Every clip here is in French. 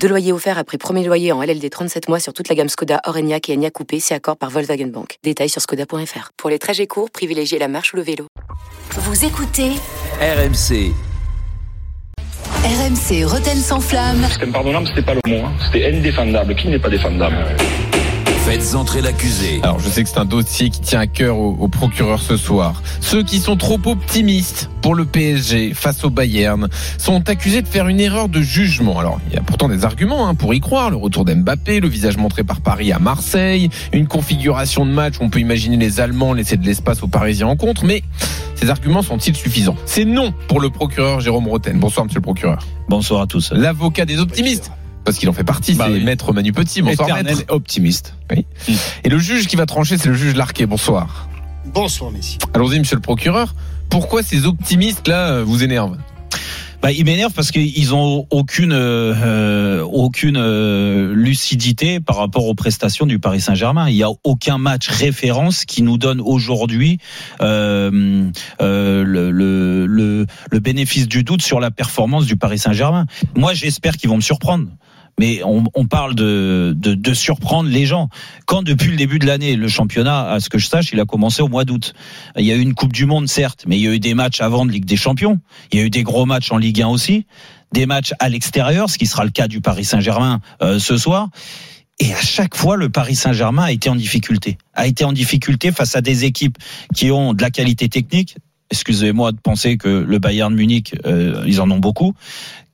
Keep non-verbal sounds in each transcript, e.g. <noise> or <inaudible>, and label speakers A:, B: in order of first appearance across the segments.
A: Deux loyers offerts après premier loyer en LLD 37 mois sur toute la gamme Skoda, Orenia et Enya Coupé, c'est accord par Volkswagen Bank. Détails sur skoda.fr. Pour les trajets courts, privilégiez la marche ou le vélo.
B: Vous écoutez
C: RMC.
B: RMC Roten sans flamme.
D: C'était impardonnable, c'était pas le mot. hein. C'était indéfendable. Qui n'est pas défendable?
C: Faites entrer l'accusé.
E: Alors je sais que c'est un dossier qui tient à cœur au, au procureur ce soir. Ceux qui sont trop optimistes pour le PSG face au Bayern sont accusés de faire une erreur de jugement. Alors il y a pourtant des arguments hein, pour y croire. Le retour d'Mbappé, le visage montré par Paris à Marseille, une configuration de match où on peut imaginer les Allemands laisser de l'espace aux Parisiens en contre. Mais ces arguments sont-ils suffisants? C'est non pour le procureur Jérôme Roten. Bonsoir monsieur le procureur.
F: Bonsoir à tous.
E: L'avocat des optimistes. Parce qu'il en fait partie,
F: Bah
E: c'est
F: oui.
E: maître Manu Petit. Bonsoir
F: Éternel
E: maître.
F: optimiste.
E: Oui. Et le juge qui va trancher, c'est le juge Larquet. Bonsoir.
G: Bonsoir, messieurs.
E: Allons-y, monsieur le procureur. Pourquoi ces optimistes-là euh, vous énervent
F: Bah, ils m'énervent parce qu'ils ont aucune euh, aucune euh, lucidité par rapport aux prestations du Paris Saint-Germain. Il y a aucun match référence qui nous donne aujourd'hui euh, euh, le, le, le, le bénéfice du doute sur la performance du Paris Saint-Germain. Moi, j'espère qu'ils vont me surprendre. Mais on, on parle de, de, de surprendre les gens. Quand depuis le début de l'année, le championnat, à ce que je sache, il a commencé au mois d'août. Il y a eu une Coupe du Monde, certes, mais il y a eu des matchs avant de Ligue des Champions. Il y a eu des gros matchs en Ligue 1 aussi, des matchs à l'extérieur, ce qui sera le cas du Paris Saint-Germain euh, ce soir. Et à chaque fois, le Paris Saint-Germain a été en difficulté. A été en difficulté face à des équipes qui ont de la qualité technique. Excusez-moi de penser que le Bayern Munich, euh, ils en ont beaucoup.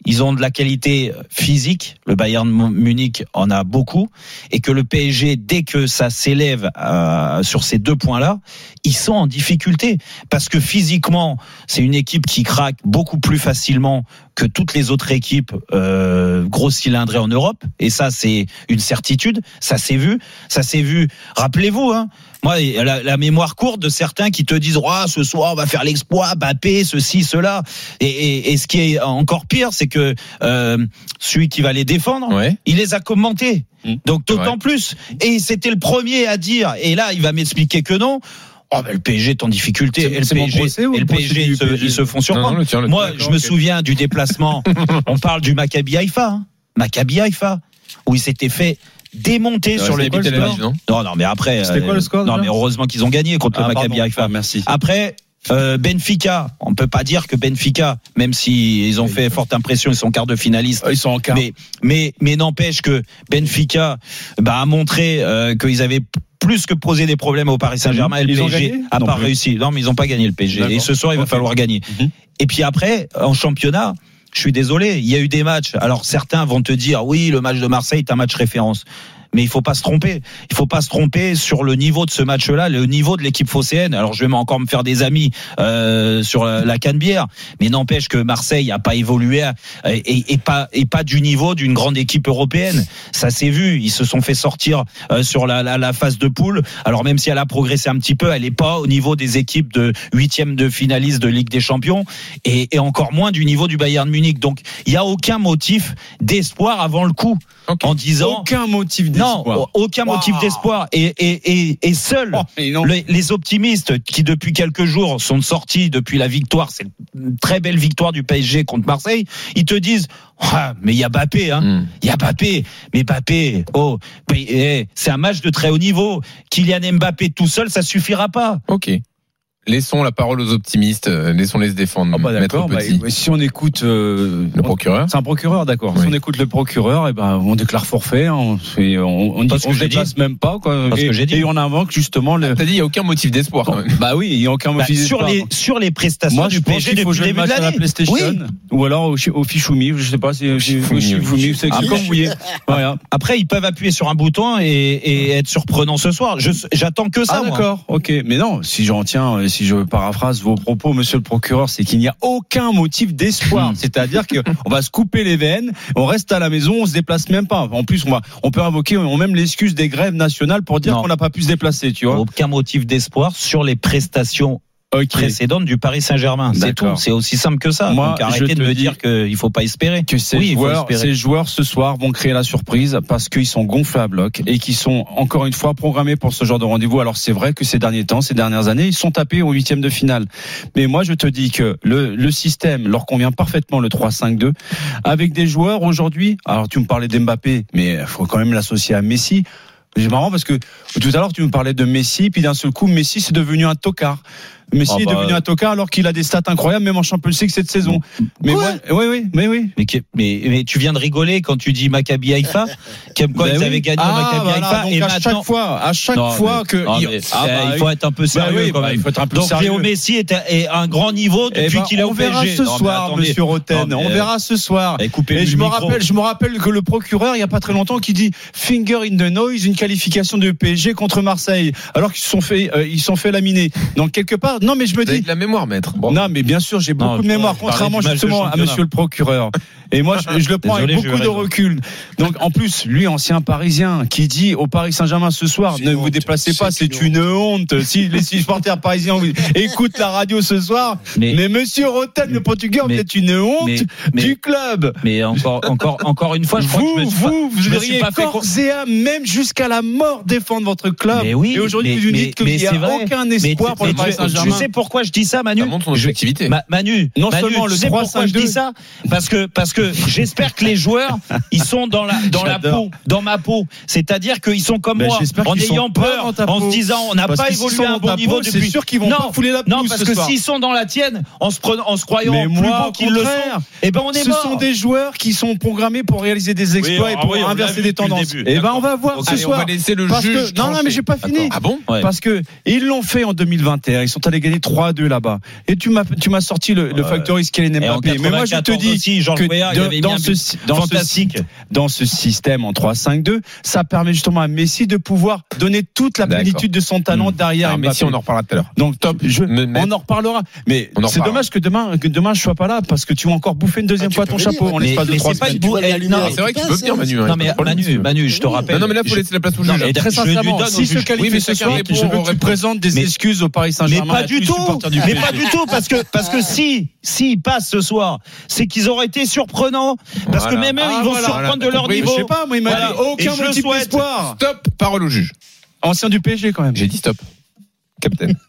F: Ils ont de la qualité physique. Le Bayern Munich en a beaucoup. Et que le PSG, dès que ça s'élève euh, sur ces deux points-là, ils sont en difficulté. Parce que physiquement, c'est une équipe qui craque beaucoup plus facilement que toutes les autres équipes euh, gros cylindrées en Europe. Et ça, c'est une certitude. Ça s'est vu. Ça s'est vu. Rappelez-vous, hein, moi, la, mémoire courte de certains qui te disent, oh, ce soir, on va faire l'exploit, Bappé, ceci, cela. Et, et, et, ce qui est encore pire, c'est que euh, celui qui va les défendre,
E: ouais.
F: il les a commentés. Mmh. Donc d'autant ouais. plus. Et c'était le premier à dire, et là, il va m'expliquer que non. Oh, ben, le PSG est en difficulté. Et le PSG,
G: procès,
F: et le PSG, ils, se, PSG ils se font surprendre. Non, non, tiens, le Moi, je me souviens du déplacement. <laughs> on parle du Maccabi Haïfa. Hein. Maccabi Haïfa. Où il s'était fait démonter sur le
E: but
F: non, non, mais après.
G: C'était quoi le score
F: Non, mais heureusement qu'ils ont gagné contre
G: ah,
F: le Maccabi Haïfa.
G: Ah, merci.
F: Après. Euh, Benfica, on peut pas dire que Benfica, même si ils ont fait forte impression, ils sont quart de finaliste.
G: Ils sont en quart.
F: Mais mais, mais n'empêche que Benfica bah, a montré euh, qu'ils avaient plus que posé des problèmes au Paris Saint-Germain et le PSG a pas
G: plus.
F: réussi. Non, mais ils ont pas gagné le PSG. Et ce soir, il va
G: okay.
F: falloir gagner. Mm -hmm. Et puis après, en championnat, je suis désolé, il y a eu des matchs. Alors certains vont te dire, oui, le match de Marseille est un match référence mais il faut pas se tromper. Il faut pas se tromper sur le niveau de ce match-là, le niveau de l'équipe phocéenne. Alors je vais encore me faire des amis euh, sur la, la Canebière, mais n'empêche que Marseille a pas évolué et, et pas et pas du niveau d'une grande équipe européenne. Ça s'est vu. Ils se sont fait sortir euh, sur la, la, la, phase de poule. Alors même si elle a progressé un petit peu, elle est pas au niveau des équipes de huitième de finaliste de Ligue des Champions et, et, encore moins du niveau du Bayern Munich. Donc il y a aucun motif d'espoir avant le coup
E: okay.
F: en disant
G: aucun motif d'espoir.
F: Non, aucun wow. motif d'espoir. Et, et, et, et seuls
G: oh,
F: les, les, optimistes qui, depuis quelques jours, sont sortis depuis la victoire, c'est une très belle victoire du PSG contre Marseille, ils te disent ah, mais il y a Bappé, hein. Il mm. y a Bappé. Mais Bappé, oh, c'est un match de très haut niveau. Kylian Mbappé tout seul, ça suffira pas.
E: Ok. Laissons la parole aux optimistes, euh, laissons-les se défendre.
G: Oh bah d'accord. Bah, si on écoute euh,
E: le procureur,
G: c'est un procureur, d'accord.
E: Oui.
G: Si on écoute le procureur, et ben on déclare forfait, on, fait, on, on, dit, on se déplace même pas, quoi.
F: Parce
G: et,
F: que j'ai dit.
G: Et on invoque justement. Le...
E: T'as dit il y a aucun motif d'espoir. Bon,
G: bah oui, il y a aucun motif
F: bah,
G: d'espoir.
F: Sur les sur les prestations
G: Moi,
F: du PSG
G: qu'il faut
F: depuis
G: jouer
F: le début
G: match
F: de
G: à la
F: l'année.
G: PlayStation
F: Oui.
G: ou alors au, au Fichoumi, je sais pas, c'est Fichoumi, c'est comme vous voulez.
F: Voilà. Après, ils peuvent appuyer sur un bouton et, et être surprenants ce soir. J'attends que ça.
G: Ah d'accord, ok. Mais non, si j'en tiens, si je paraphrase vos propos, monsieur le procureur, c'est qu'il n'y a aucun motif d'espoir. C'est-à-dire qu'on <laughs> va se couper les veines, on reste à la maison, on se déplace même pas. En plus, on, va, on peut invoquer on même l'excuse des grèves nationales pour dire qu'on n'a pas pu se déplacer, tu vois.
F: Aucun motif d'espoir sur les prestations
G: Ok.
F: précédente du Paris Saint-Germain. C'est tout. C'est aussi simple que ça.
G: Moi,
F: Donc arrêtez
G: te
F: de me dire qu'il faut pas espérer.
G: que ces
F: Oui,
G: joueurs,
F: espérer.
G: ces joueurs ce soir vont créer la surprise parce qu'ils sont gonflés à bloc et qui sont encore une fois programmés pour ce genre de rendez-vous. Alors c'est vrai que ces derniers temps, ces dernières années, ils sont tapés au huitième de finale. Mais moi je te dis que le, le système leur convient parfaitement le 3-5-2 avec des joueurs aujourd'hui. Alors tu me parlais d'Mbappé, mais il faut quand même l'associer à Messi. C'est marrant parce que tout à l'heure tu me parlais de Messi, puis d'un seul coup Messi c'est devenu un tocard. Messi
F: Ah
G: est
F: bah.
G: devenu un tocard alors qu'il a des stats incroyables même en Champions League cette saison. Mais moi, oui oui, mais oui.
F: Mais, que- mais, mais tu viens de rigoler quand tu dis Maccabi Haïfa, comme quoi
G: Ben
F: ils
G: oui.
F: avaient gagné
G: Ah,
F: Maccabi
G: voilà,
F: Haïfa
G: donc
F: et
G: à
F: maintenant.
G: chaque fois, à chaque
F: Non,
G: fois
F: mais-
G: que
F: non,
G: il,
F: mais,
G: ah, bah,
F: il faut être un peu sérieux
G: oui,
F: quand
G: bah,
F: même.
G: il faut être un peu
F: Donc
G: sérieux.
F: Léo Messi est à, est à un grand niveau
G: Eh
F: depuis
G: ben,
F: qu'il est
G: on verra ce soir. Monsieur Roten. On verra ce soir. Et je me rappelle, je me rappelle que le procureur, il y a pas très longtemps, qui dit finger in the noise, une qualification de PSG contre Marseille, alors qu'ils se sont fait, euh, ils se sont fait laminer. Donc quelque part, non, mais je me
E: Vous
G: dis,
E: de la mémoire, maître. Bon.
G: non, mais bien sûr, j'ai beaucoup
F: Non,
G: de mémoire, contrairement justement à. Monsieur le procureur. Et moi, je, je le prends
F: Désolé,
G: avec beaucoup de recul. Donc, en plus, lui, ancien Parisien, qui dit au Paris Saint-Germain ce soir, ne vous déplacez pas,
H: C'est une
G: une honte. Si <laughs> les supporters parisiens vous- écoutent la radio ce soir,
F: Mais-
G: mais, Monsieur Roten, le Portugais,
F: mais-
G: vous êtes une honte
F: mais-
G: du club.
F: Mais encore, encore, encore une fois, je crois que
G: Vous,
F: je me suis pas-
G: vous, vous devriez corps et âme, même jusqu'à la mort défendre votre club.
F: Mais oui,
G: et aujourd'hui, vous nous dites qu'il n'y a aucun espoir pour le Paris Saint-Germain.
F: Tu sais pourquoi je dis ça, Manu
E: Ça montre son
F: Je-
E: objectivité.
F: Ma- Manu,
G: Non
F: Manu,
G: seulement
F: tu
G: le
F: sais pourquoi je
G: 3-5-2.
F: dis ça Parce que parce que j'espère que les joueurs <laughs> ils sont dans la dans la peau, dans ma peau. C'est-à-dire qu'ils sont comme
G: Ben,
F: moi, en ayant peur, en
G: peau.
F: se disant on n'a pas évolué à un bon niveau
G: peau, c'est
F: depuis.
G: sûr qu'ils vont
F: non,
G: pas fouler la
F: non
G: pelouse
F: parce
G: ce
F: que s'ils sont dans la tienne, en se prenant, en se croyant
G: Mais
F: plus
G: moi,
F: beaux
G: au
F: qu'ils le sont,
G: contraire,
F: eh ben on est
G: Ce
F: mort.
G: sont des joueurs qui sont programmés pour réaliser des exploits et pour
F: ah l'a
G: inverser des
F: depuis
G: tendances. Et ben on va voir ce soir.
E: va laisser le
G: Parce
E: juge.
G: que non, non, mais j'ai pas fini.
E: Ah bon?
G: Parce que ils l'ont fait en 2021. Ils sont allés gagner 3-2 là-bas. Et tu m'as, tu m'as sorti le, le factory Kylian Mbappé. Mais moi, je te
F: 94
G: dis
F: aussi,
G: que de- dans ce,
F: but
G: dans ce, dans ce système en 3-5-2, ça permet justement à Messi de pouvoir donner toute la plénitude de son talent
F: Mmh.
G: derrière
E: Ah,
G: Mbappé.
E: mais si on en reparlera tout à l'heure.
G: Donc top, je, on en reparlera. Mais c'est dommage que demain, que demain je sois pas là parce que tu vas encore bouffer une deuxième
H: Ah,
G: fois ton
H: venir,
G: chapeau
H: hein.
G: en
F: Mais-
G: l'espace de
F: mais
G: trois
F: c'est pas
G: semaines.
F: une
H: Tu vois
F: bou-
H: la
F: eh,
H: lumière
F: non,
E: c'est vrai que tu peux venir, Manu. hein,
F: Non mais
E: de problème,
F: Manu. Manu, je te rappelle.
E: Non, non, mais là, faut laisser la place au
F: Non,
E: juge.
G: Très sincèrement, si
E: Oui, mais
G: ce soir, je veux que tu présentes des excuses au Paris Saint-Germain.
F: Pas du tout.
G: du
F: Mais pas du tout parce que parce que si s'ils passent ce soir, c'est qu'ils auraient été surprenants parce que même eux
G: Ah,
F: ils vont
G: voilà.
F: surprendre de leur niveau.
G: Je sais pas, moi il m'a
F: Voilà.
G: dit aucun motif
F: souhaite.
G: d'espoir.
E: Stop, parole au juge.
G: Ancien du PSG quand même.
E: J'ai dit stop. Capitaine. <laughs>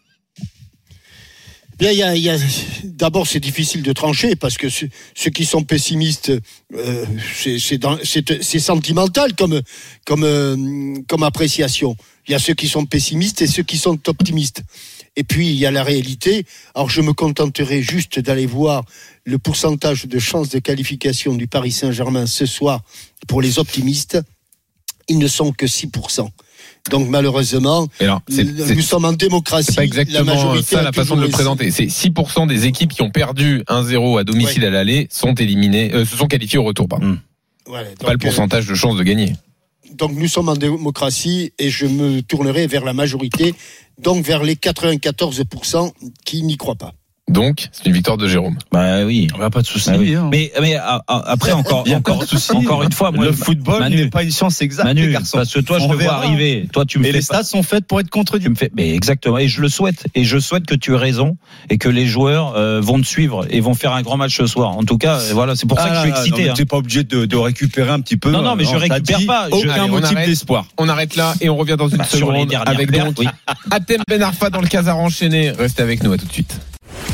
H: Bien, il y a, y a- d'abord, c'est difficile de trancher parce que ceux, ceux qui sont pessimistes, euh, c'est sentimental comme, comme, euh, comme appréciation. Il y a ceux qui sont pessimistes et ceux qui sont optimistes. Et puis, il y a la réalité. Alors, je me contenterai juste d'aller voir le pourcentage de chances de qualification du Paris Saint-Germain ce soir pour les optimistes. Ils ne sont que 6%. Donc, malheureusement, nous sommes en démocratie.
E: C'est pas
H: la
E: exactement
H: majorité
E: ça
H: a
E: la façon de le présenter. C'est 6% des équipes qui ont perdu 1-0 à domicile à l'aller sont éliminées, euh, se sont qualifiées au retour. Pardon.
H: Voilà,
E: Pas le
H: euh,
E: pourcentage de chances de gagner.
H: Donc nous sommes en démocratie et je me tournerai vers la majorité, donc vers les 94% qui n'y croient pas.
E: Donc, c'est une victoire de Jérôme.
F: Bah oui.
G: On a pas de souci.
F: Bah oui.
G: hein.
F: Mais mais a- a- après encore encore
G: de
F: une fois moi
G: le football n'est pas une science exacte,
F: Manu
G: garçons.
F: parce que toi je te vois arriver. Toi tu me
G: Et
F: fais
G: les
F: pas-
G: stats sont faites pour être
F: tu
G: contredits.
F: me fais mais exactement et je le souhaite et je souhaite que tu aies raison et que les joueurs euh, vont te suivre et vont faire un grand match ce soir. En tout cas, euh, voilà, c'est pour ça que je suis excité. hein.
G: Tu n'es pas obligé de, de récupérer un petit peu.
F: Non, non, mais je
G: On t'a
F: récupère
G: dit
F: pas. Je-
G: Aucun
E: Allez,
G: motif d'espoir.
E: On arrête là et on revient dans une
F: Bah,
E: seconde avec
F: pertes,
E: donc. Atem Ben Arfa dans le casar enchaîné. Restez avec nous, à tout de suite.